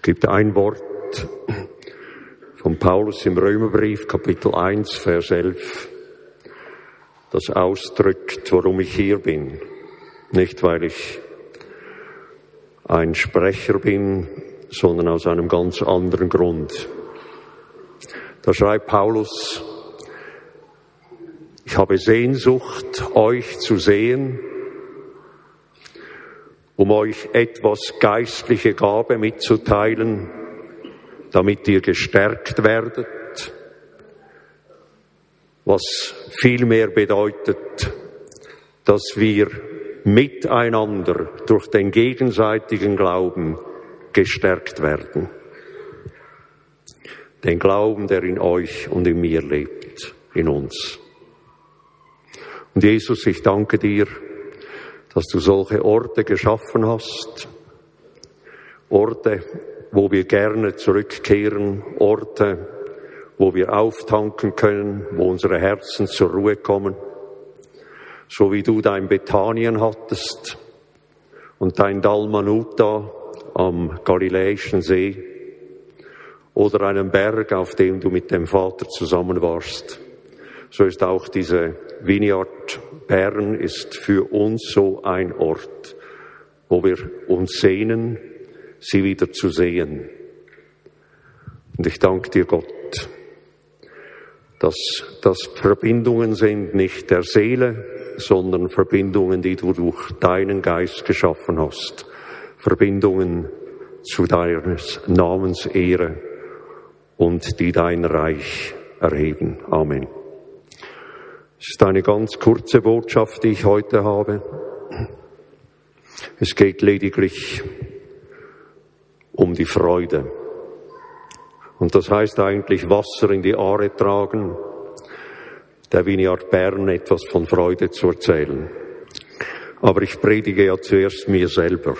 Es gibt ein Wort von Paulus im Römerbrief, Kapitel 1, Vers 11, das ausdrückt, warum ich hier bin. Nicht, weil ich ein Sprecher bin, sondern aus einem ganz anderen Grund. Da schreibt Paulus, ich habe Sehnsucht, euch zu sehen, um euch etwas geistliche Gabe mitzuteilen, damit ihr gestärkt werdet, was vielmehr bedeutet, dass wir miteinander durch den gegenseitigen Glauben gestärkt werden. Den Glauben, der in euch und in mir lebt, in uns. Und Jesus, ich danke dir, dass du solche Orte geschaffen hast, Orte, wo wir gerne zurückkehren, Orte, wo wir auftanken können, wo unsere Herzen zur Ruhe kommen, so wie du dein Bethanien hattest und dein Dalmanuta am Galiläischen See oder einen Berg, auf dem du mit dem Vater zusammen warst. So ist auch diese Vineyard Bern ist für uns so ein Ort, wo wir uns sehnen, sie wieder zu sehen. Und ich danke dir, Gott, dass das Verbindungen sind, nicht der Seele, sondern Verbindungen, die du durch deinen Geist geschaffen hast. Verbindungen zu deines Namens Ehre und die dein Reich erheben. Amen. Es ist eine ganz kurze Botschaft, die ich heute habe. Es geht lediglich um die Freude. Und das heißt eigentlich Wasser in die Aare tragen, der Vineyard Bern etwas von Freude zu erzählen. Aber ich predige ja zuerst mir selber.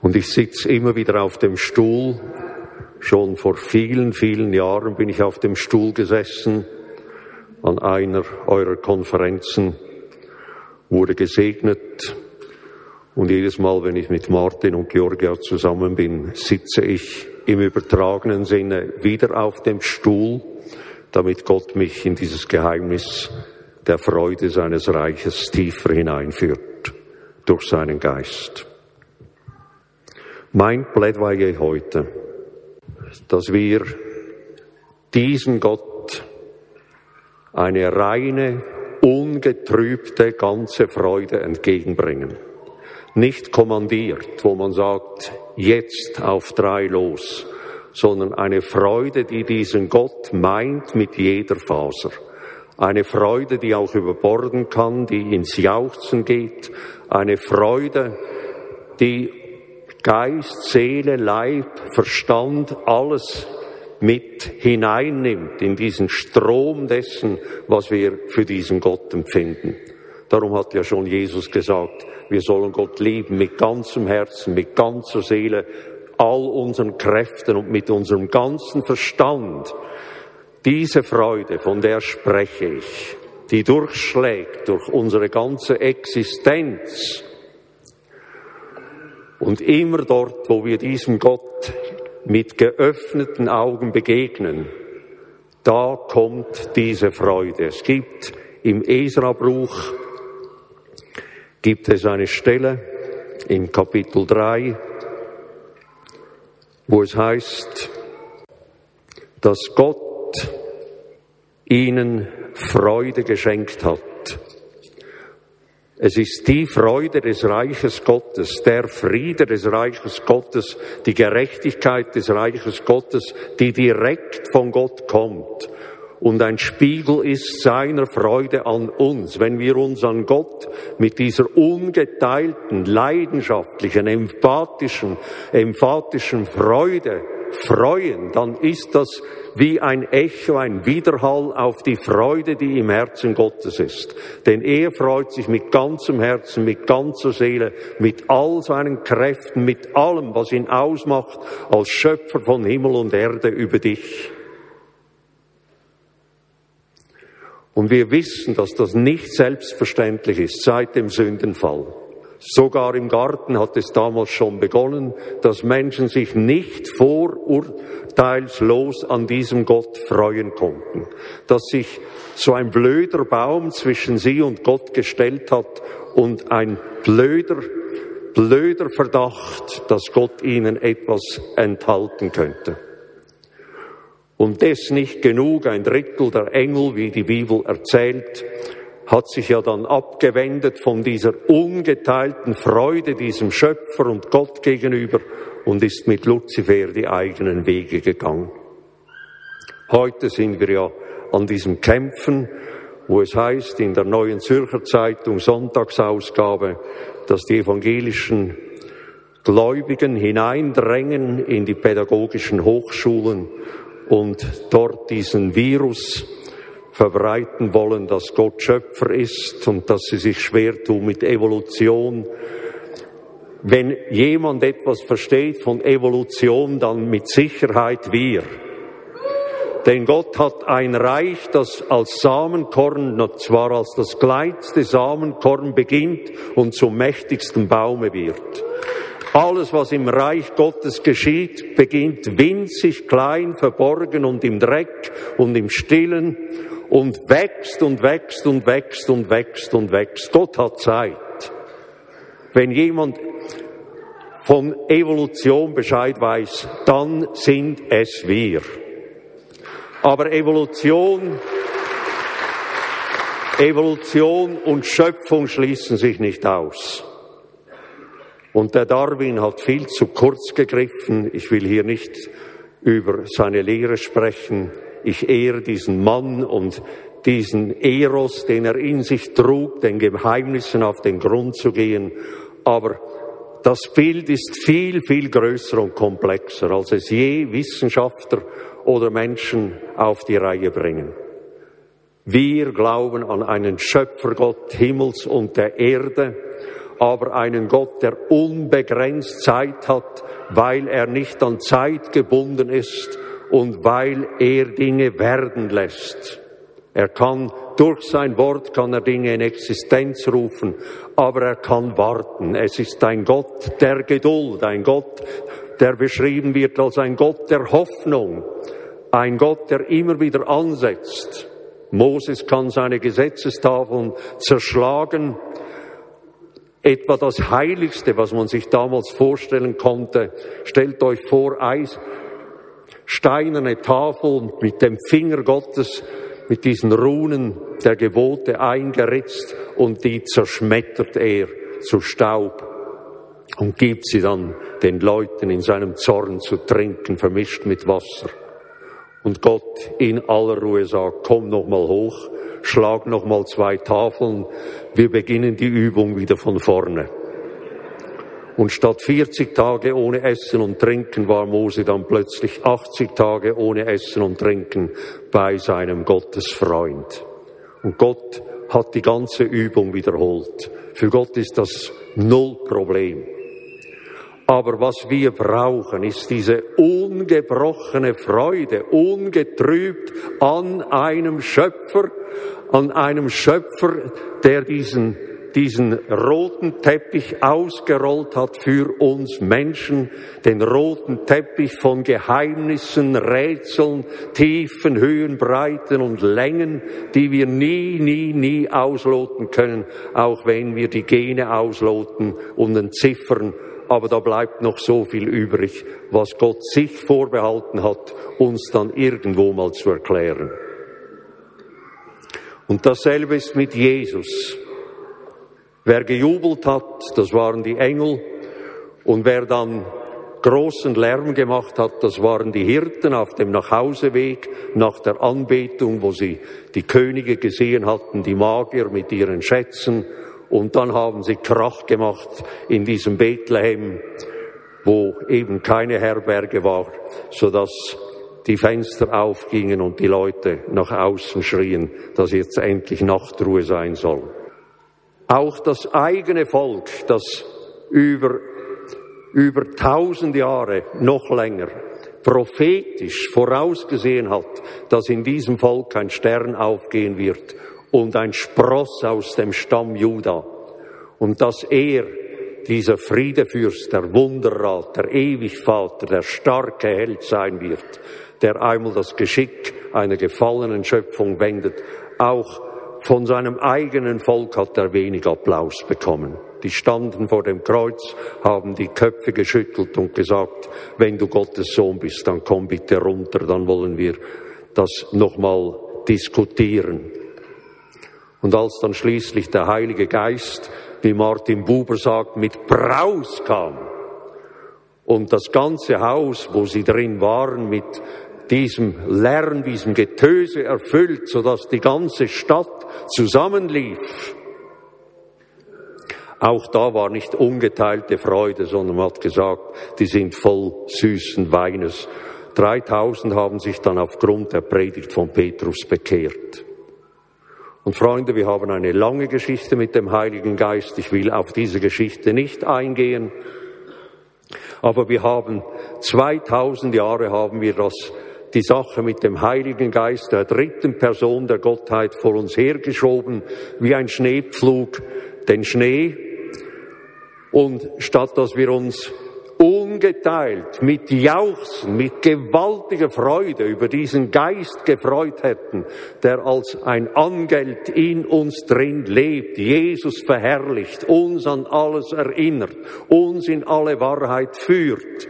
Und ich sitze immer wieder auf dem Stuhl Schon vor vielen, vielen Jahren bin ich auf dem Stuhl gesessen an einer eurer Konferenzen, wurde gesegnet und jedes Mal, wenn ich mit Martin und Georgia zusammen bin, sitze ich im übertragenen Sinne wieder auf dem Stuhl, damit Gott mich in dieses Geheimnis der Freude seines Reiches tiefer hineinführt durch seinen Geist. Mein Plädoyer heute dass wir diesem Gott eine reine, ungetrübte, ganze Freude entgegenbringen. Nicht kommandiert, wo man sagt, jetzt auf drei los, sondern eine Freude, die diesen Gott meint mit jeder Faser. Eine Freude, die auch überborden kann, die ins Jauchzen geht. Eine Freude, die Geist, Seele, Leib, Verstand, alles mit hineinnimmt in diesen Strom dessen, was wir für diesen Gott empfinden. Darum hat ja schon Jesus gesagt, wir sollen Gott lieben mit ganzem Herzen, mit ganzer Seele, all unseren Kräften und mit unserem ganzen Verstand. Diese Freude, von der spreche ich, die durchschlägt durch unsere ganze Existenz, und immer dort, wo wir diesem Gott mit geöffneten Augen begegnen, da kommt diese Freude. Es gibt im Esra-Bruch gibt es eine Stelle im Kapitel 3, wo es heißt, dass Gott ihnen Freude geschenkt hat es ist die Freude des Reiches Gottes, der Friede des Reiches Gottes, die Gerechtigkeit des Reiches Gottes, die direkt von Gott kommt und ein Spiegel ist seiner Freude an uns. Wenn wir uns an Gott mit dieser ungeteilten, leidenschaftlichen, emphatischen, emphatischen Freude freuen, dann ist das wie ein Echo, ein Widerhall auf die Freude, die im Herzen Gottes ist. Denn er freut sich mit ganzem Herzen, mit ganzer Seele, mit all seinen Kräften, mit allem, was ihn ausmacht, als Schöpfer von Himmel und Erde über dich. Und wir wissen, dass das nicht selbstverständlich ist seit dem Sündenfall Sogar im Garten hat es damals schon begonnen, dass Menschen sich nicht vorurteilslos an diesem Gott freuen konnten, dass sich so ein blöder Baum zwischen sie und Gott gestellt hat und ein blöder, blöder Verdacht, dass Gott ihnen etwas enthalten könnte. Und das nicht genug, ein Drittel der Engel, wie die Bibel erzählt, hat sich ja dann abgewendet von dieser ungeteilten Freude diesem Schöpfer und Gott gegenüber und ist mit Luzifer die eigenen Wege gegangen. Heute sind wir ja an diesem Kämpfen, wo es heißt in der neuen Zürcher Zeitung Sonntagsausgabe, dass die evangelischen Gläubigen hineindrängen in die pädagogischen Hochschulen und dort diesen Virus verbreiten wollen, dass Gott Schöpfer ist und dass sie sich schwer tun mit Evolution. Wenn jemand etwas versteht von Evolution, dann mit Sicherheit wir. Denn Gott hat ein Reich, das als Samenkorn, zwar als das kleinste Samenkorn beginnt und zum mächtigsten Baume wird. Alles, was im Reich Gottes geschieht, beginnt winzig klein, verborgen und im Dreck und im Stillen und wächst und wächst und wächst und wächst und wächst. Gott hat Zeit. Wenn jemand von Evolution Bescheid weiß, dann sind es wir. Aber Evolution, Evolution und Schöpfung schließen sich nicht aus. Und der Darwin hat viel zu kurz gegriffen. Ich will hier nicht über seine Lehre sprechen. Ich ehre diesen Mann und diesen Eros, den er in sich trug, den Geheimnissen auf den Grund zu gehen. Aber das Bild ist viel, viel größer und komplexer, als es je Wissenschaftler oder Menschen auf die Reihe bringen. Wir glauben an einen Schöpfergott Himmels und der Erde, aber einen Gott, der unbegrenzt Zeit hat, weil er nicht an Zeit gebunden ist und weil er Dinge werden lässt. Er kann durch sein Wort kann er Dinge in Existenz rufen, aber er kann warten. Es ist ein Gott der Geduld, ein Gott, der beschrieben wird als ein Gott der Hoffnung, ein Gott, der immer wieder ansetzt. Moses kann seine Gesetzestafeln zerschlagen. Etwa das Heiligste, was man sich damals vorstellen konnte. Stellt euch vor, Eis, steinerne Tafel mit dem Finger Gottes, mit diesen Runen der Gebote eingeritzt und die zerschmettert er zu Staub und gibt sie dann den Leuten in seinem Zorn zu trinken, vermischt mit Wasser. Und Gott in aller Ruhe sagt, komm noch mal hoch, schlag noch mal zwei Tafeln, wir beginnen die Übung wieder von vorne. Und statt 40 Tage ohne Essen und Trinken war Mose dann plötzlich 80 Tage ohne Essen und Trinken bei seinem Gottesfreund. Und Gott hat die ganze Übung wiederholt. Für Gott ist das null Problem. Aber was wir brauchen, ist diese ungebrochene Freude, ungetrübt an einem Schöpfer, an einem Schöpfer, der diesen diesen roten Teppich ausgerollt hat für uns Menschen, den roten Teppich von Geheimnissen, Rätseln, Tiefen, Höhen, Breiten und Längen, die wir nie, nie, nie ausloten können, auch wenn wir die Gene ausloten und entziffern. Aber da bleibt noch so viel übrig, was Gott sich vorbehalten hat, uns dann irgendwo mal zu erklären. Und dasselbe ist mit Jesus. Wer gejubelt hat, das waren die Engel. Und wer dann großen Lärm gemacht hat, das waren die Hirten auf dem Nachhauseweg nach der Anbetung, wo sie die Könige gesehen hatten, die Magier mit ihren Schätzen. Und dann haben sie Krach gemacht in diesem Bethlehem, wo eben keine Herberge war, so dass die Fenster aufgingen und die Leute nach außen schrien, dass jetzt endlich Nachtruhe sein soll. Auch das eigene Volk, das über, über tausend Jahre, noch länger, prophetisch vorausgesehen hat, dass in diesem Volk ein Stern aufgehen wird und ein Spross aus dem Stamm Juda und dass er dieser Friedefürst, der Wunderrat, der Ewigvater, der starke Held sein wird, der einmal das Geschick einer gefallenen Schöpfung wendet, auch von seinem eigenen Volk hat er wenig Applaus bekommen. Die standen vor dem Kreuz, haben die Köpfe geschüttelt und gesagt, wenn du Gottes Sohn bist, dann komm bitte runter, dann wollen wir das nochmal diskutieren. Und als dann schließlich der Heilige Geist, wie Martin Buber sagt, mit Braus kam und das ganze Haus, wo sie drin waren, mit diesem Lärm, diesem Getöse erfüllt, sodass die ganze Stadt zusammenlief. Auch da war nicht ungeteilte Freude, sondern man hat gesagt, die sind voll süßen Weines. 3000 haben sich dann aufgrund der Predigt von Petrus bekehrt. Und Freunde, wir haben eine lange Geschichte mit dem Heiligen Geist. Ich will auf diese Geschichte nicht eingehen. Aber wir haben 2000 Jahre haben wir das, die Sache mit dem Heiligen Geist, der dritten Person der Gottheit vor uns hergeschoben, wie ein Schneepflug, den Schnee. Und statt dass wir uns ungeteilt mit Jauchzen, mit gewaltiger Freude über diesen Geist gefreut hätten, der als ein Angeld in uns drin lebt, Jesus verherrlicht, uns an alles erinnert, uns in alle Wahrheit führt.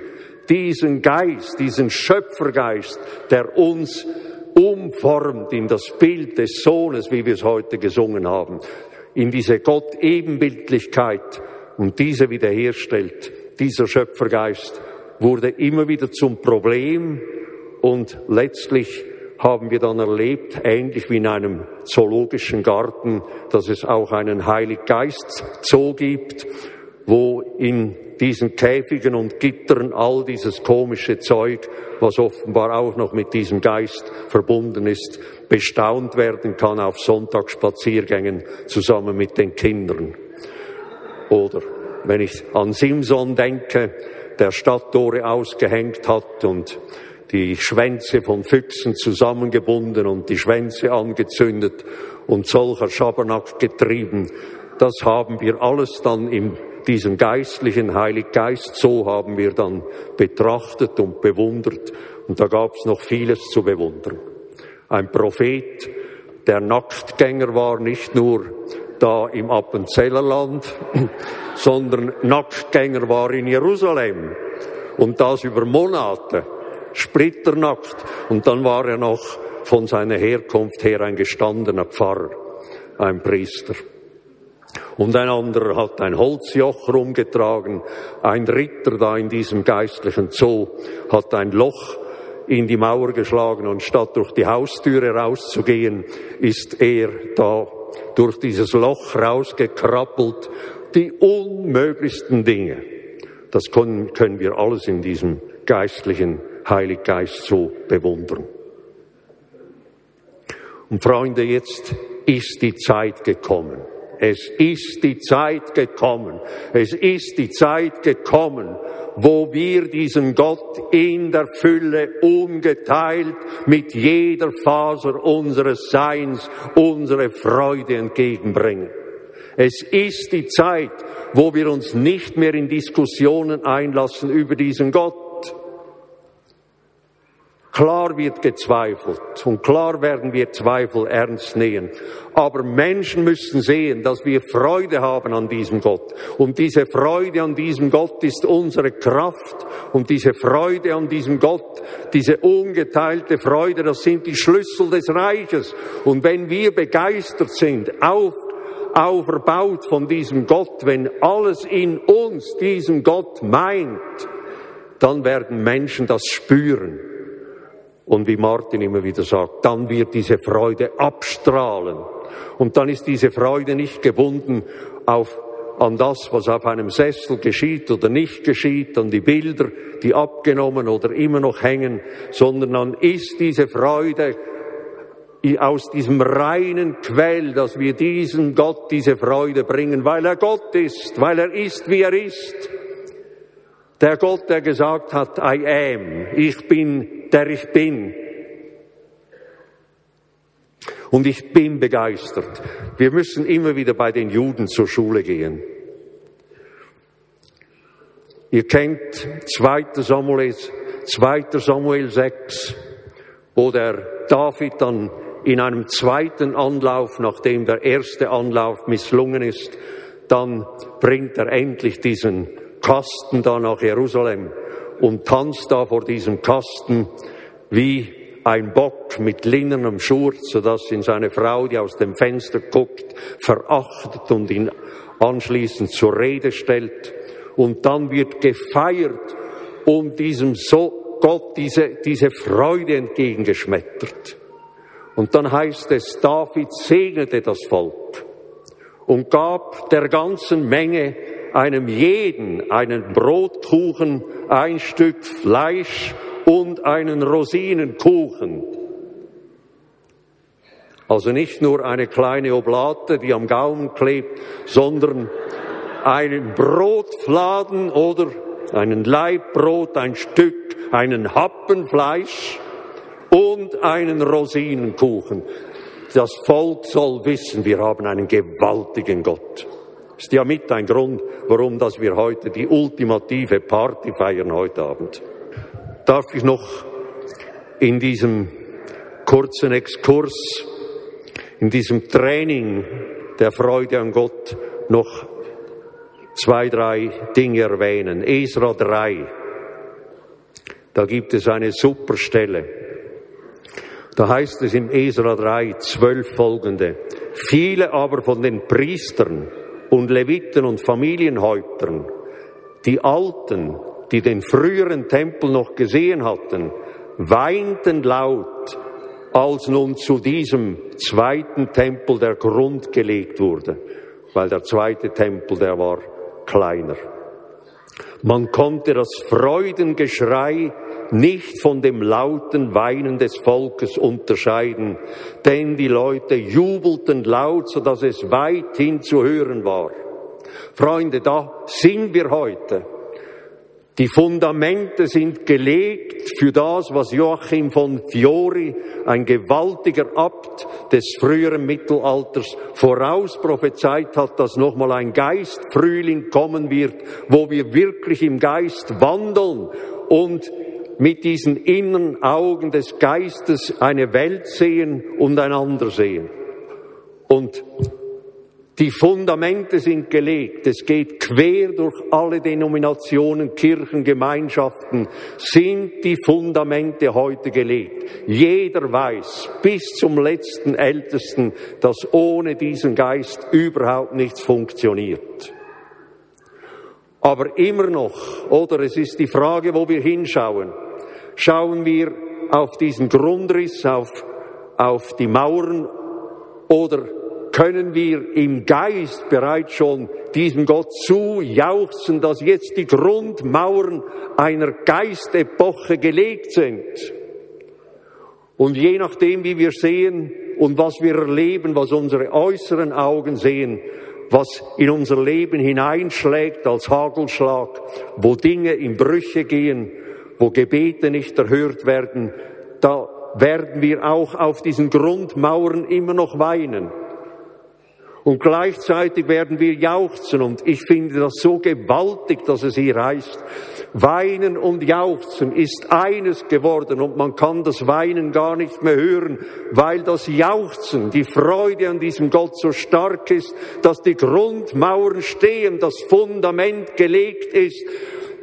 Diesen Geist, diesen Schöpfergeist, der uns umformt in das Bild des Sohnes, wie wir es heute gesungen haben, in diese Gott-Ebenbildlichkeit und diese wiederherstellt dieser Schöpfergeist wurde immer wieder zum Problem und letztlich haben wir dann erlebt, ähnlich wie in einem zoologischen Garten, dass es auch einen Heiliggeist Zoo gibt, wo in diesen Käfigen und Gittern all dieses komische Zeug, was offenbar auch noch mit diesem Geist verbunden ist, bestaunt werden kann auf Sonntagsspaziergängen zusammen mit den Kindern. Oder wenn ich an Simson denke, der Stadttore ausgehängt hat und die Schwänze von Füchsen zusammengebunden und die Schwänze angezündet und solcher Schabernack getrieben, das haben wir alles dann in diesem geistlichen Heiliggeist, so haben wir dann betrachtet und bewundert und da gab es noch vieles zu bewundern. Ein Prophet, der Nacktgänger war, nicht nur da im Appenzellerland, sondern Nacktgänger war in Jerusalem. Und das über Monate, splitternackt. Und dann war er noch von seiner Herkunft her ein gestandener Pfarrer, ein Priester. Und ein anderer hat ein Holzjoch rumgetragen. Ein Ritter da in diesem geistlichen Zoo hat ein Loch in die Mauer geschlagen und statt durch die Haustüre rauszugehen, ist er da durch dieses Loch rausgekrabbelt. Die unmöglichsten Dinge. Das können, können wir alles in diesem geistlichen Heiliggeist so bewundern. Und Freunde, jetzt ist die Zeit gekommen. Es ist die Zeit gekommen. Es ist die Zeit gekommen, wo wir diesen Gott in der Fülle ungeteilt mit jeder Faser unseres Seins unsere Freude entgegenbringen. Es ist die Zeit, wo wir uns nicht mehr in Diskussionen einlassen über diesen Gott, Klar wird gezweifelt und klar werden wir Zweifel ernst nehmen. Aber Menschen müssen sehen, dass wir Freude haben an diesem Gott. Und diese Freude an diesem Gott ist unsere Kraft. Und diese Freude an diesem Gott, diese ungeteilte Freude, das sind die Schlüssel des Reiches. Und wenn wir begeistert sind, auf, auferbaut von diesem Gott, wenn alles in uns diesen Gott meint, dann werden Menschen das spüren. Und wie Martin immer wieder sagt, dann wird diese Freude abstrahlen. Und dann ist diese Freude nicht gebunden auf, an das, was auf einem Sessel geschieht oder nicht geschieht, an die Bilder, die abgenommen oder immer noch hängen, sondern dann ist diese Freude aus diesem reinen Quell, dass wir diesen Gott diese Freude bringen, weil er Gott ist, weil er ist, wie er ist. Der Gott, der gesagt hat, I am, ich bin, der ich bin. Und ich bin begeistert. Wir müssen immer wieder bei den Juden zur Schule gehen. Ihr kennt 2. Samuel, 2. Samuel 6, wo der David dann in einem zweiten Anlauf, nachdem der erste Anlauf misslungen ist, dann bringt er endlich diesen Kasten da nach Jerusalem und tanzt da vor diesem Kasten wie ein Bock mit linnenem Schurz, sodass ihn seine Frau, die aus dem Fenster guckt, verachtet und ihn anschließend zur Rede stellt. Und dann wird gefeiert, um diesem so Gott diese, diese Freude entgegengeschmettert. Und dann heißt es, David segnete das Volk und gab der ganzen Menge einem jeden einen Brotkuchen, ein Stück Fleisch und einen Rosinenkuchen. Also nicht nur eine kleine Oblate, die am Gaumen klebt, sondern einen Brotfladen oder einen Leibbrot, ein Stück, einen Happen Fleisch und einen Rosinenkuchen. Das Volk soll wissen, wir haben einen gewaltigen Gott. Ist ja mit ein Grund, warum dass wir heute die ultimative Party feiern heute Abend. Darf ich noch in diesem kurzen Exkurs, in diesem Training der Freude an Gott noch zwei, drei Dinge erwähnen. Esra 3, da gibt es eine super Stelle. Da heißt es im Esra 3, zwölf folgende. Viele aber von den Priestern und Leviten und Familienhäuptern, die Alten, die den früheren Tempel noch gesehen hatten, weinten laut, als nun zu diesem zweiten Tempel der Grund gelegt wurde, weil der zweite Tempel, der war kleiner. Man konnte das Freudengeschrei nicht von dem lauten Weinen des Volkes unterscheiden, denn die Leute jubelten laut, so dass es weithin zu hören war. Freunde, da sind wir heute. Die Fundamente sind gelegt für das, was Joachim von Fiori, ein gewaltiger Abt des früheren Mittelalters, vorausprophezeit hat, dass nochmal ein Geistfrühling kommen wird, wo wir wirklich im Geist wandeln und mit diesen inneren Augen des Geistes eine Welt sehen und einander sehen. Und die Fundamente sind gelegt. Es geht quer durch alle Denominationen, Kirchen, Gemeinschaften, sind die Fundamente heute gelegt. Jeder weiß, bis zum letzten Ältesten, dass ohne diesen Geist überhaupt nichts funktioniert. Aber immer noch, oder es ist die Frage, wo wir hinschauen, schauen wir auf diesen Grundriss, auf, auf die Mauern oder können wir im Geist bereits schon diesem Gott zujauchzen, dass jetzt die Grundmauern einer Geistepoche gelegt sind. Und je nachdem, wie wir sehen und was wir erleben, was unsere äußeren Augen sehen, was in unser Leben hineinschlägt als Hagelschlag, wo Dinge in Brüche gehen, wo Gebete nicht erhört werden, da werden wir auch auf diesen Grundmauern immer noch weinen. Und gleichzeitig werden wir jauchzen. Und ich finde das so gewaltig, dass es hier heißt, Weinen und Jauchzen ist eines geworden und man kann das Weinen gar nicht mehr hören, weil das Jauchzen, die Freude an diesem Gott so stark ist, dass die Grundmauern stehen, das Fundament gelegt ist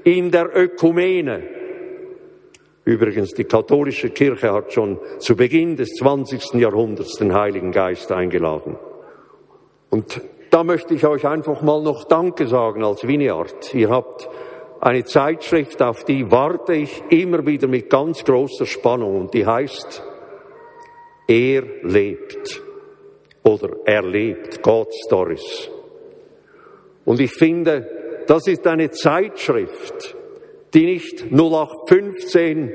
in der Ökumene. Übrigens, die katholische Kirche hat schon zu Beginn des 20. Jahrhunderts den Heiligen Geist eingeladen. Und da möchte ich euch einfach mal noch Danke sagen als Vineyard. Ihr habt eine Zeitschrift, auf die warte ich immer wieder mit ganz großer Spannung und die heißt Er lebt oder Er lebt, God Stories. Und ich finde, das ist eine Zeitschrift, die nicht 0815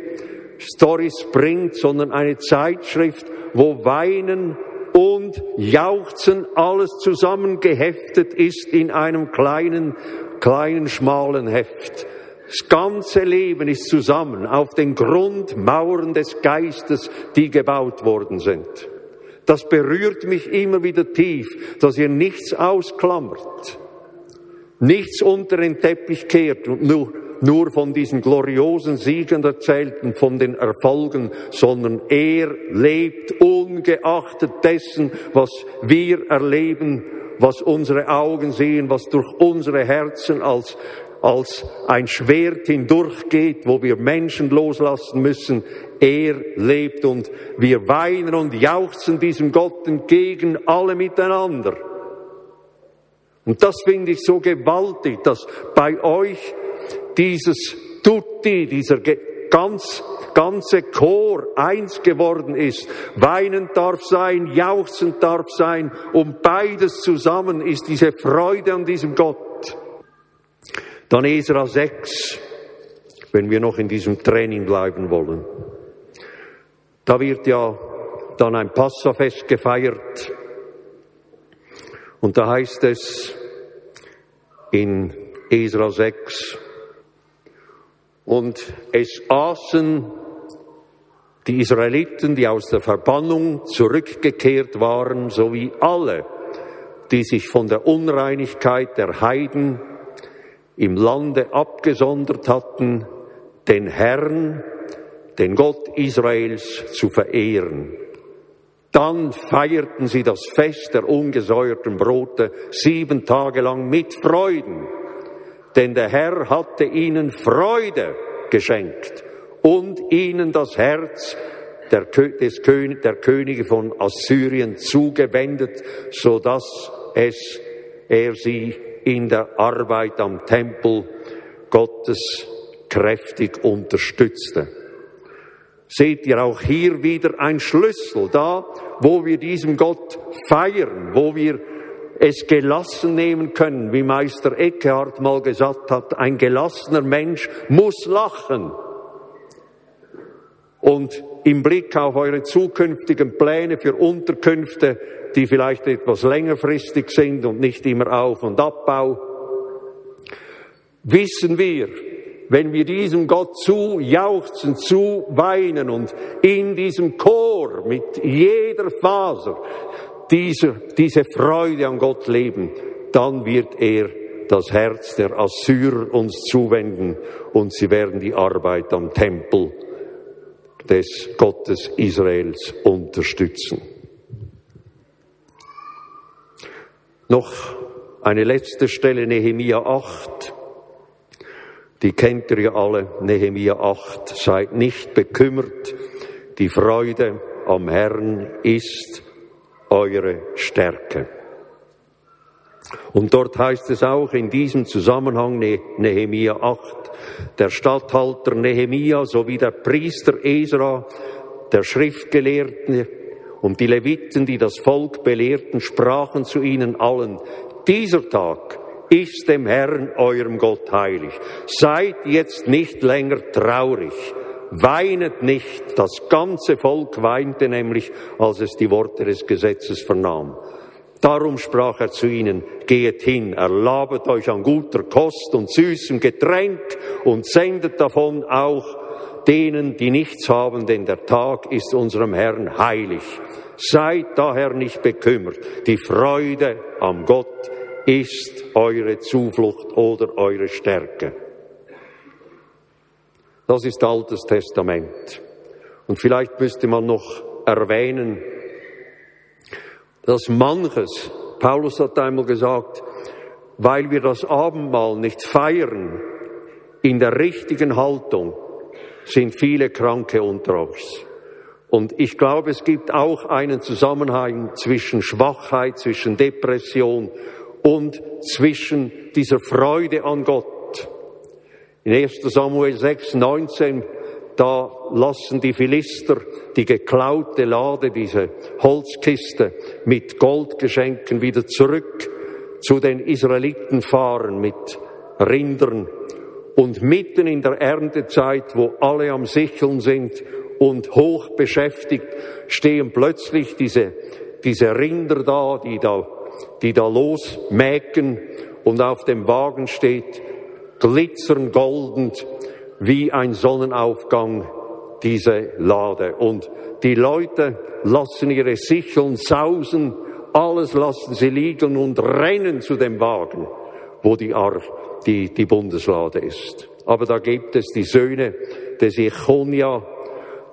Stories bringt, sondern eine Zeitschrift, wo Weinen und Jauchzen alles zusammengeheftet ist in einem kleinen, kleinen, schmalen Heft. Das ganze Leben ist zusammen auf den Grundmauern des Geistes, die gebaut worden sind. Das berührt mich immer wieder tief, dass ihr nichts ausklammert, nichts unter den Teppich kehrt und nur nur von diesen gloriosen Siegen erzählt und von den Erfolgen, sondern er lebt ungeachtet dessen, was wir erleben, was unsere Augen sehen, was durch unsere Herzen als als ein Schwert hindurchgeht, wo wir Menschen loslassen müssen. Er lebt und wir weinen und jauchzen diesem Gott entgegen, alle miteinander. Und das finde ich so gewaltig, dass bei euch dieses Tutti, dieser ganz, ganze Chor eins geworden ist. Weinen darf sein, jauchzen darf sein und beides zusammen ist diese Freude an diesem Gott. Dann Esra 6, wenn wir noch in diesem Training bleiben wollen. Da wird ja dann ein Passafest gefeiert. Und da heißt es in Esra 6, und es aßen die Israeliten, die aus der Verbannung zurückgekehrt waren, sowie alle, die sich von der Unreinigkeit der Heiden im Lande abgesondert hatten, den Herrn, den Gott Israels zu verehren. Dann feierten sie das Fest der ungesäuerten Brote sieben Tage lang mit Freuden, denn der Herr hatte ihnen Freude geschenkt und ihnen das Herz der, des der Könige von Assyrien zugewendet, so dass es er sie in der Arbeit am Tempel Gottes kräftig unterstützte. Seht ihr auch hier wieder ein Schlüssel da, wo wir diesem Gott feiern, wo wir es gelassen nehmen können, wie Meister Eckhart mal gesagt hat, ein gelassener Mensch muss lachen. Und im Blick auf eure zukünftigen Pläne für Unterkünfte die vielleicht etwas längerfristig sind und nicht immer Auf- und Abbau, wissen wir, wenn wir diesem Gott zu jauchzen, zu weinen und in diesem Chor mit jeder Faser diese, diese Freude an Gott leben, dann wird er das Herz der Assyrer uns zuwenden und sie werden die Arbeit am Tempel des Gottes Israels unterstützen. Noch eine letzte Stelle, Nehemia 8. Die kennt ihr ja alle, Nehemia 8. Seid nicht bekümmert, die Freude am Herrn ist eure Stärke. Und dort heißt es auch in diesem Zusammenhang Nehemia 8, der Statthalter Nehemia sowie der Priester Esra, der Schriftgelehrte und die Leviten, die das Volk belehrten, sprachen zu ihnen allen, dieser Tag ist dem Herrn, eurem Gott, heilig. Seid jetzt nicht länger traurig. Weinet nicht. Das ganze Volk weinte nämlich, als es die Worte des Gesetzes vernahm. Darum sprach er zu ihnen, geht hin, erlabet euch an guter Kost und süßem Getränk und sendet davon auch denen, die nichts haben, denn der Tag ist unserem Herrn heilig. Seid daher nicht bekümmert. Die Freude am Gott ist eure Zuflucht oder eure Stärke. Das ist Altes Testament. Und vielleicht müsste man noch erwähnen, dass manches, Paulus hat einmal gesagt, weil wir das Abendmahl nicht feiern in der richtigen Haltung, sind viele Kranke unter uns. Und ich glaube, es gibt auch einen Zusammenhang zwischen Schwachheit, zwischen Depression und zwischen dieser Freude an Gott. In 1 Samuel 6, 19, da lassen die Philister die geklaute Lade, diese Holzkiste mit Goldgeschenken wieder zurück zu den Israeliten fahren mit Rindern. Und mitten in der Erntezeit, wo alle am Sicheln sind und hoch beschäftigt, stehen plötzlich diese, diese Rinder da, die da, die da losmäken. Und auf dem Wagen steht, glitzern goldend wie ein Sonnenaufgang diese Lade. Und die Leute lassen ihre Sicheln sausen, alles lassen sie liegen und rennen zu dem Wagen, wo die, Ar die, die Bundeslade ist. Aber da gibt es die Söhne des Ichonia,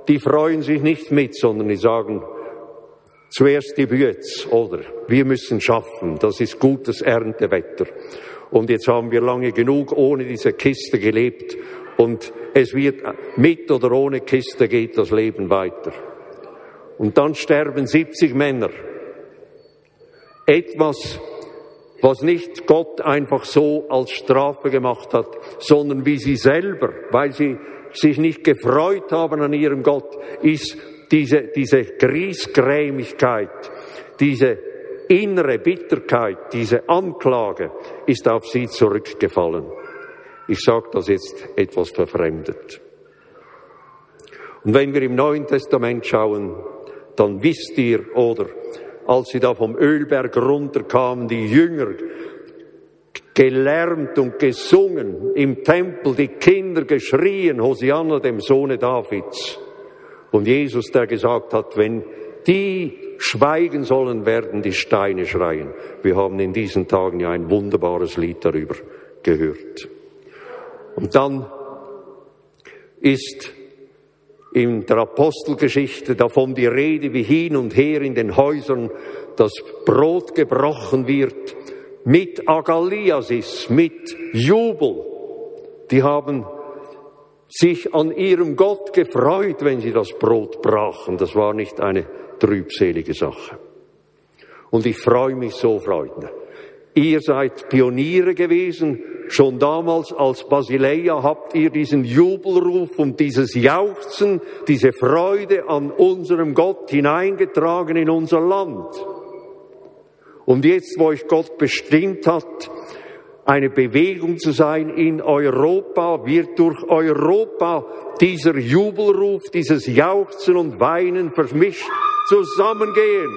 die freuen sich nicht mit, sondern die sagen, zuerst die Bütz, oder? Wir müssen schaffen, das ist gutes Erntewetter. Und jetzt haben wir lange genug ohne diese Kiste gelebt und es wird mit oder ohne Kiste geht das Leben weiter. Und dann sterben 70 Männer. Etwas, was nicht Gott einfach so als Strafe gemacht hat, sondern wie sie selber, weil sie sich nicht gefreut haben an ihrem Gott, ist diese, diese Griesgrämigkeit, diese innere Bitterkeit, diese Anklage ist auf sie zurückgefallen. Ich sage das jetzt etwas verfremdet. Und wenn wir im Neuen Testament schauen, dann wisst ihr, oder als sie da vom Ölberg runterkamen, die Jünger, gelärmt und gesungen im Tempel, die Kinder geschrien, Hosianna dem Sohne Davids. Und Jesus, der gesagt hat, wenn die schweigen sollen, werden die Steine schreien. Wir haben in diesen Tagen ja ein wunderbares Lied darüber gehört. Und dann ist in der Apostelgeschichte davon die Rede, wie hin und her in den Häusern das Brot gebrochen wird, mit Agaliasis, mit Jubel. Die haben sich an ihrem Gott gefreut, wenn sie das Brot brachen. Das war nicht eine trübselige Sache. Und ich freue mich so, Freunde. Ihr seid Pioniere gewesen. Schon damals als Basileia habt ihr diesen Jubelruf und dieses Jauchzen, diese Freude an unserem Gott hineingetragen in unser Land. Und jetzt, wo euch Gott bestimmt hat, eine Bewegung zu sein in Europa, wird durch Europa dieser Jubelruf, dieses Jauchzen und Weinen vermischt zusammengehen.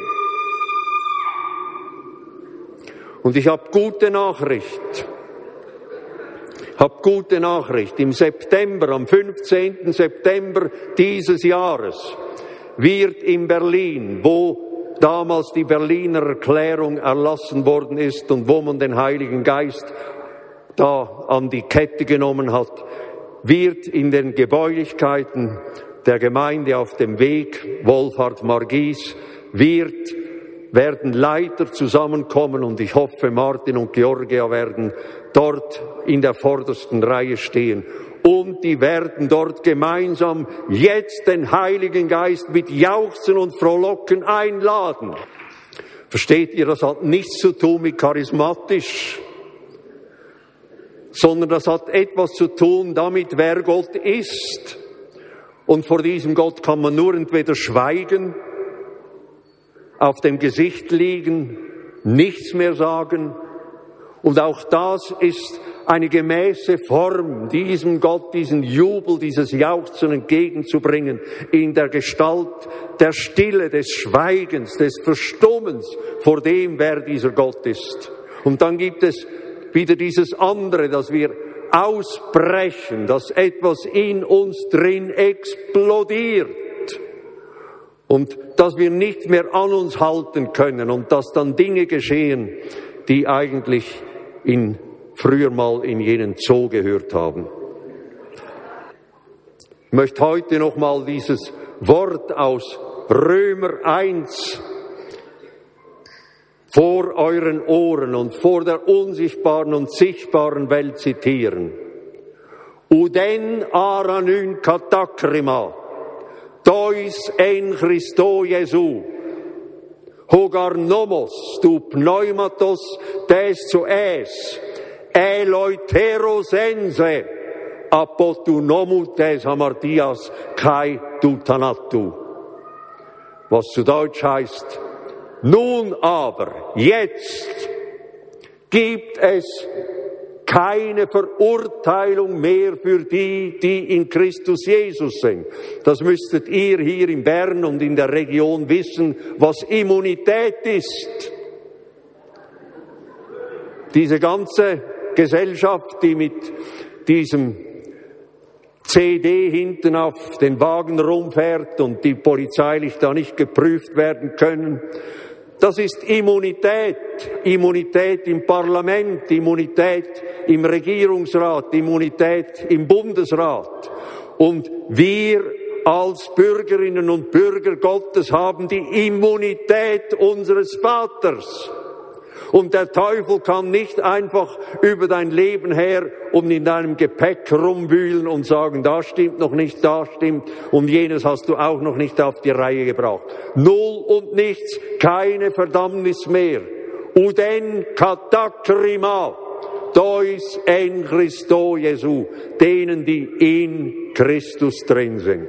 Und ich habe gute Nachricht. Hab gute Nachricht. Im September, am 15. September dieses Jahres, wird in Berlin, wo damals die Berliner Erklärung erlassen worden ist und wo man den Heiligen Geist da an die Kette genommen hat, wird in den Gebäulichkeiten der Gemeinde auf dem Weg Wolfhard Margis wird werden Leiter zusammenkommen und ich hoffe, Martin und Georgia werden dort in der vordersten Reihe stehen. Und die werden dort gemeinsam jetzt den Heiligen Geist mit Jauchzen und Frohlocken einladen. Versteht ihr, das hat nichts zu tun mit charismatisch, sondern das hat etwas zu tun damit, wer Gott ist. Und vor diesem Gott kann man nur entweder schweigen, auf dem Gesicht liegen, nichts mehr sagen. Und auch das ist eine gemäße Form, diesem Gott diesen Jubel, dieses Jauchzen entgegenzubringen, in der Gestalt der Stille, des Schweigens, des Verstummens vor dem, wer dieser Gott ist. Und dann gibt es wieder dieses andere, dass wir ausbrechen, dass etwas in uns drin explodiert und dass wir nicht mehr an uns halten können und dass dann Dinge geschehen, die eigentlich in, früher mal in jenen Zoo gehört haben. Ich möchte heute noch mal dieses Wort aus Römer 1 vor euren Ohren und vor der unsichtbaren und sichtbaren Welt zitieren. Uden aranyn katakrima tois en Christo Jesu. Hogar nomos tu pneumatos tes zu es, eloiteros ense, apotu nomu tes hamartias kai tu tanatu. Was zu Deutsch heißt, nun aber, jetzt gibt es keine Verurteilung mehr für die, die in Christus Jesus sind. Das müsstet ihr hier in Bern und in der Region wissen, was Immunität ist. Diese ganze Gesellschaft, die mit diesem CD hinten auf den Wagen rumfährt und die polizeilich da nicht geprüft werden können, Das ist Immunität. Immunität im Parlament, Immunität im Regierungsrat, Immunität im Bundesrat. Und wir als Bürgerinnen und Bürger Gottes haben die Immunität unseres Vaters. Und der Teufel kann nicht einfach über dein Leben her und in deinem Gepäck rumwühlen und sagen, da stimmt noch nicht, da stimmt und jenes hast du auch noch nicht auf die Reihe gebracht. Null und nichts, keine Verdammnis mehr. Uden katakrima, dois en Christo Jesu, denen, die in Christus drin sind.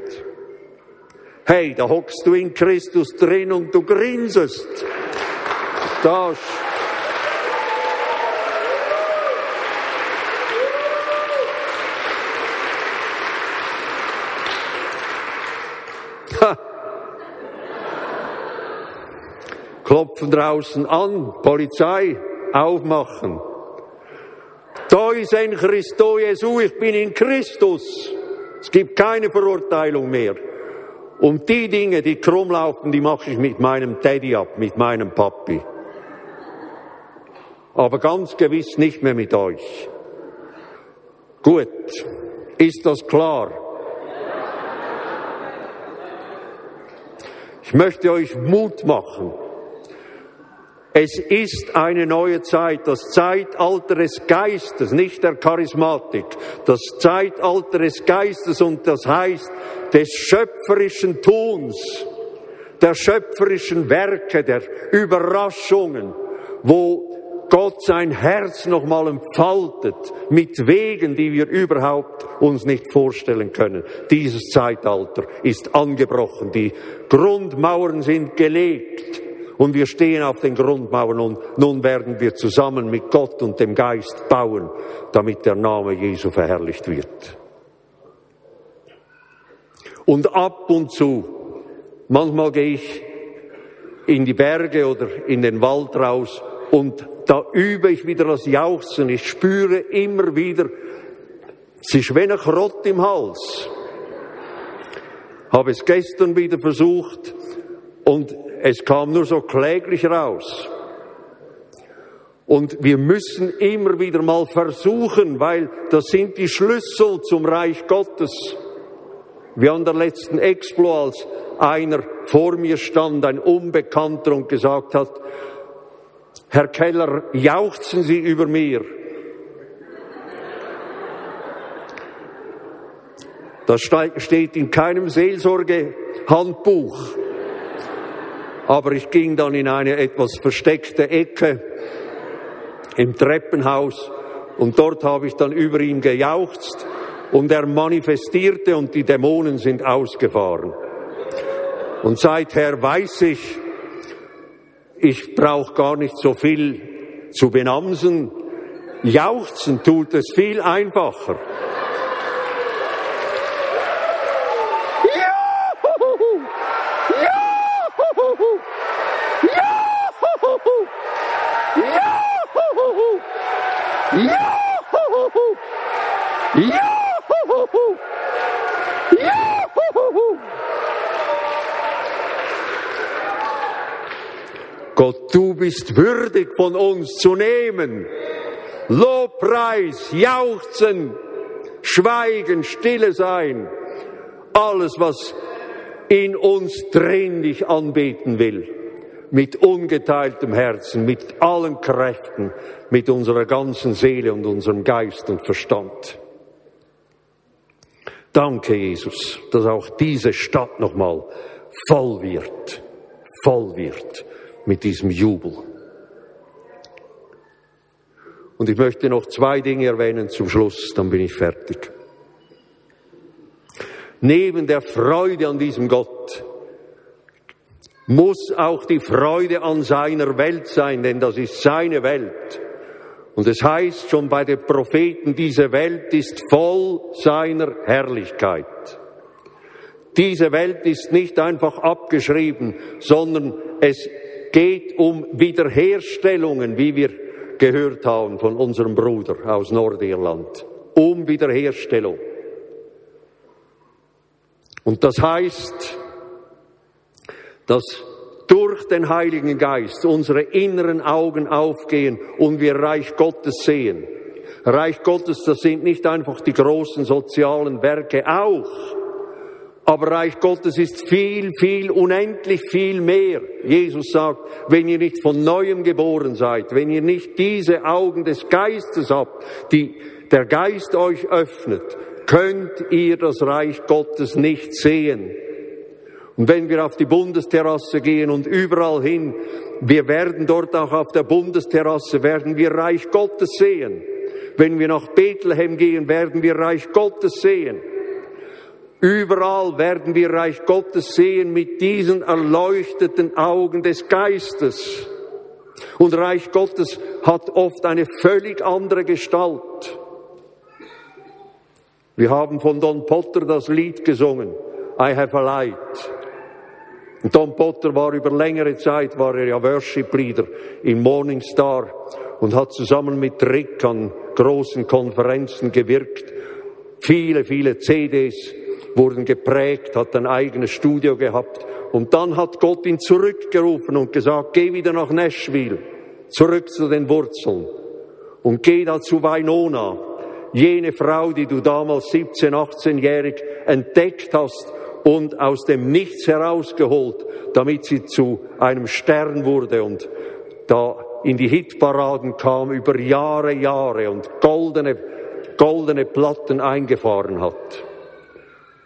Hey, da hockst du in Christus drin und du grinsest. Das klopfen draußen an, Polizei, aufmachen. Da ist ein Christo Jesu, ich bin in Christus. Es gibt keine Verurteilung mehr. Und die Dinge, die krumm laufen, die mache ich mit meinem Daddy ab, mit meinem Papi. Aber ganz gewiss nicht mehr mit euch. Gut, ist das klar? Ich möchte euch Mut machen. Es ist eine neue Zeit, das Zeitalter des Geistes, nicht der Charismatik, das Zeitalter des Geistes und das heißt des schöpferischen Tuns, der schöpferischen Werke, der Überraschungen, wo Gott sein Herz nochmal entfaltet mit Wegen, die wir überhaupt uns nicht vorstellen können. Dieses Zeitalter ist angebrochen, die Grundmauern sind gelegt und wir stehen auf den Grundmauern und nun werden wir zusammen mit Gott und dem Geist bauen, damit der Name Jesu verherrlicht wird. Und ab und zu, manchmal gehe ich in die Berge oder in den Wald raus und da übe ich wieder das Jauchzen. Ich spüre immer wieder, es ist wie ein Krott im Hals. Habe es gestern wieder versucht und es kam nur so kläglich raus. Und wir müssen immer wieder mal versuchen, weil das sind die Schlüssel zum Reich Gottes. Wie an der letzten Explo, als einer vor mir stand, ein Unbekannter, und gesagt hat, Herr Keller, jauchzen Sie über mir. Das steht in keinem Seelsorgehandbuch. Aber ich ging dann in eine etwas versteckte Ecke im Treppenhaus und dort habe ich dann über ihn gejauchzt und er manifestierte und die Dämonen sind ausgefahren. Und seither weiß ich, ich brauche gar nicht so viel zu benamsen. Jauchzen tut es viel einfacher. Bist würdig von uns zu nehmen. Lobpreis, Jauchzen, Schweigen, Stille sein. Alles, was in uns drin dich anbeten will. Mit ungeteiltem Herzen, mit allen Kräften, mit unserer ganzen Seele und unserem Geist und Verstand. Danke, Jesus, dass auch diese Stadt nochmal voll wird, voll wird mit diesem Jubel. Und ich möchte noch zwei Dinge erwähnen zum Schluss, dann bin ich fertig. Neben der Freude an diesem Gott muss auch die Freude an seiner Welt sein, denn das ist seine Welt. Und es heißt schon bei den Propheten, diese Welt ist voll seiner Herrlichkeit. Diese Welt ist nicht einfach abgeschrieben, sondern es geht um Wiederherstellungen, wie wir gehört haben von unserem Bruder aus Nordirland. Um Wiederherstellung. Und das heißt, dass durch den Heiligen Geist unsere inneren Augen aufgehen und wir Reich Gottes sehen. Reich Gottes, das sind nicht einfach die großen sozialen Werke, auch. Aber Reich Gottes ist viel, viel, unendlich viel mehr. Jesus sagt, wenn ihr nicht von neuem geboren seid, wenn ihr nicht diese Augen des Geistes habt, die der Geist euch öffnet, könnt ihr das Reich Gottes nicht sehen. Und wenn wir auf die Bundesterrasse gehen und überall hin, wir werden dort auch auf der Bundesterrasse, werden wir Reich Gottes sehen. Wenn wir nach Bethlehem gehen, werden wir Reich Gottes sehen. Überall werden wir Reich Gottes sehen mit diesen erleuchteten Augen des Geistes. Und Reich Gottes hat oft eine völlig andere Gestalt. Wir haben von Don Potter das Lied gesungen, I have a light. Und Don Potter war über längere Zeit, war er ja Worship-Leader in Morning Star und hat zusammen mit Rick an großen Konferenzen gewirkt. Viele, viele CDs wurden geprägt, hat ein eigenes Studio gehabt. Und dann hat Gott ihn zurückgerufen und gesagt, geh wieder nach Nashville, zurück zu den Wurzeln. Und geh da zu Winona, jene Frau, die du damals 17, 18-jährig entdeckt hast und aus dem Nichts herausgeholt, damit sie zu einem Stern wurde und da in die Hitparaden kam über Jahre, Jahre und goldene, goldene Platten eingefahren hat.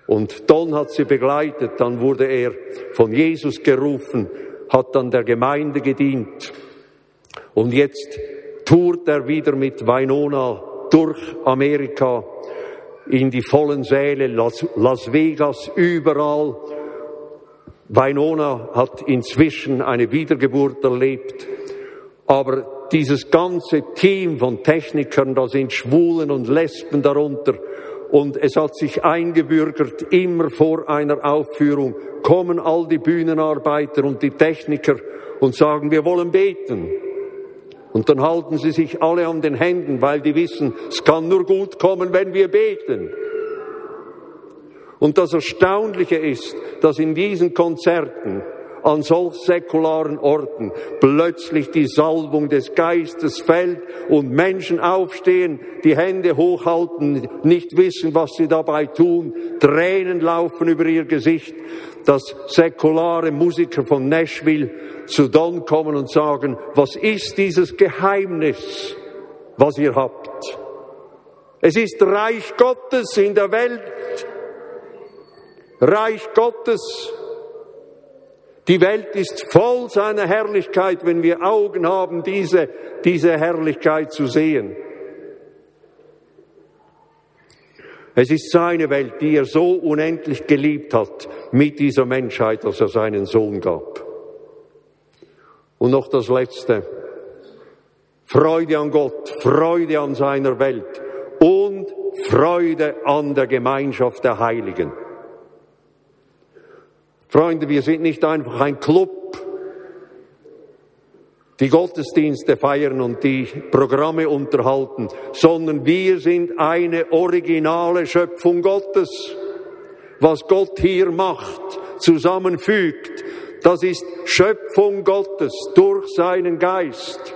Und Don hat sie begleitet, dann wurde er von Jesus gerufen, hat dann der Gemeinde gedient. Und jetzt tourt er wieder mit Winona durch Amerika in die vollen Säle, Las, Las Vegas, überall. Winona hat inzwischen eine Wiedergeburt erlebt, aber dieses ganze Team von Technikern, da sind Schwulen und Lesben darunter, und es hat sich eingebürgert, immer vor einer Aufführung kommen all die Bühnenarbeiter und die Techniker und sagen, wir wollen beten. Und dann halten sie sich alle an den Händen, weil die wissen, es kann nur gut kommen, wenn wir beten. Und das Erstaunliche ist, dass in diesen Konzerten an solch säkularen Orten plötzlich die Salbung des Geistes fällt und Menschen aufstehen, die Hände hochhalten, nicht wissen, was sie dabei tun, Tränen laufen über ihr Gesicht, dass säkulare Musiker von Nashville zu Don kommen und sagen, was ist dieses Geheimnis, was ihr habt? Es ist Reich Gottes in der Welt. Reich Gottes die Welt ist voll seiner Herrlichkeit, wenn wir Augen haben, diese, diese Herrlichkeit zu sehen. Es ist seine Welt, die er so unendlich geliebt hat mit dieser Menschheit, dass er seinen Sohn gab. Und noch das Letzte. Freude an Gott, Freude an seiner Welt und Freude an der Gemeinschaft der Heiligen. Freunde, wir sind nicht einfach ein Club, die Gottesdienste feiern und die Programme unterhalten, sondern wir sind eine originale Schöpfung Gottes. Was Gott hier macht, zusammenfügt, das ist Schöpfung Gottes durch seinen Geist.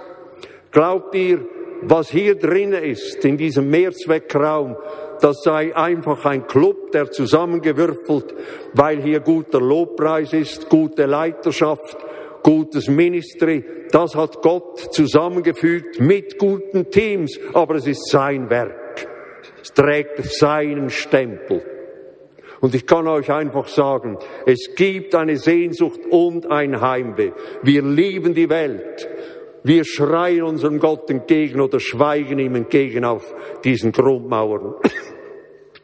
Glaubt ihr, was hier drin ist, in diesem Mehrzweckraum, das sei einfach ein Club, der zusammengewürfelt, weil hier guter Lobpreis ist, gute Leiterschaft, gutes Ministry. Das hat Gott zusammengefügt mit guten Teams, aber es ist sein Werk. Es trägt seinen Stempel. Und ich kann euch einfach sagen, es gibt eine Sehnsucht und ein Heimweh. Wir lieben die Welt. Wir schreien unserem Gott entgegen oder schweigen ihm entgegen auf diesen Grundmauern.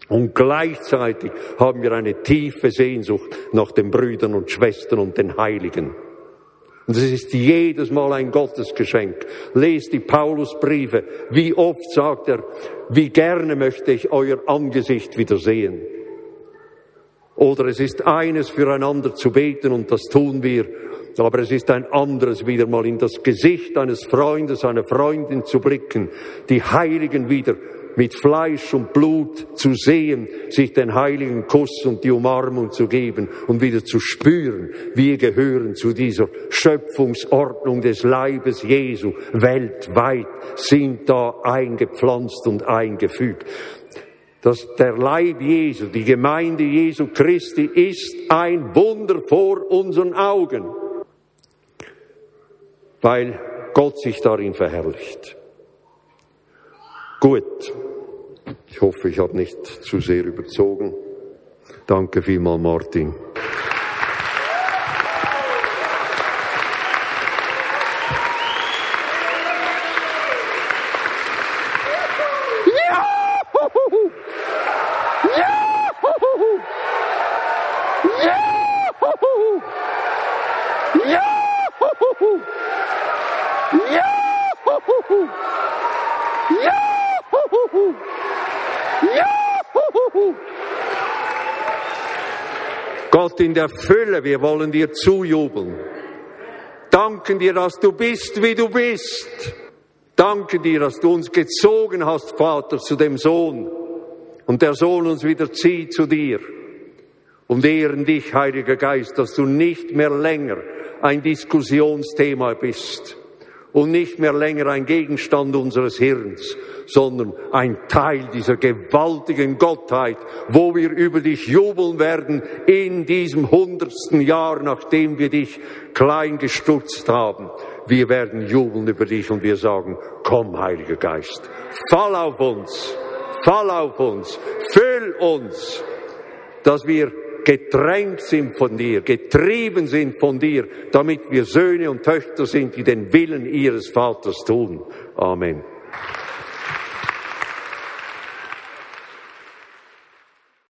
Und gleichzeitig haben wir eine tiefe Sehnsucht nach den Brüdern und Schwestern und den Heiligen. Und es ist jedes Mal ein Gottesgeschenk. Lest die Paulusbriefe. Wie oft sagt er, wie gerne möchte ich euer Angesicht wiedersehen. Oder es ist eines füreinander zu beten und das tun wir. Aber es ist ein anderes wieder mal in das Gesicht eines Freundes, einer Freundin zu blicken, die Heiligen wieder mit Fleisch und Blut zu sehen, sich den heiligen Kuss und die Umarmung zu geben und wieder zu spüren, wir gehören zu dieser Schöpfungsordnung des Leibes Jesu. Weltweit sind da eingepflanzt und eingefügt. Dass der Leib Jesu, die Gemeinde Jesu Christi ist ein Wunder vor unseren Augen, weil Gott sich darin verherrlicht. Gut, ich hoffe, ich habe nicht zu sehr überzogen. Danke vielmal, Martin. In der Fülle, wir wollen dir zujubeln. Danken dir, dass du bist, wie du bist. Danke dir, dass du uns gezogen hast, Vater, zu dem Sohn und der Sohn uns wieder zieht zu dir. Und ehren dich, Heiliger Geist, dass du nicht mehr länger ein Diskussionsthema bist und nicht mehr länger ein Gegenstand unseres Hirns, sondern ein Teil dieser gewaltigen Gottheit, wo wir über dich jubeln werden in diesem hundertsten Jahr, nachdem wir dich klein gestutzt haben. Wir werden jubeln über dich und wir sagen, komm, Heiliger Geist, fall auf uns, fall auf uns, füll uns, dass wir getränkt sind von dir, getrieben sind von dir, damit wir Söhne und Töchter sind, die den Willen ihres Vaters tun. Amen.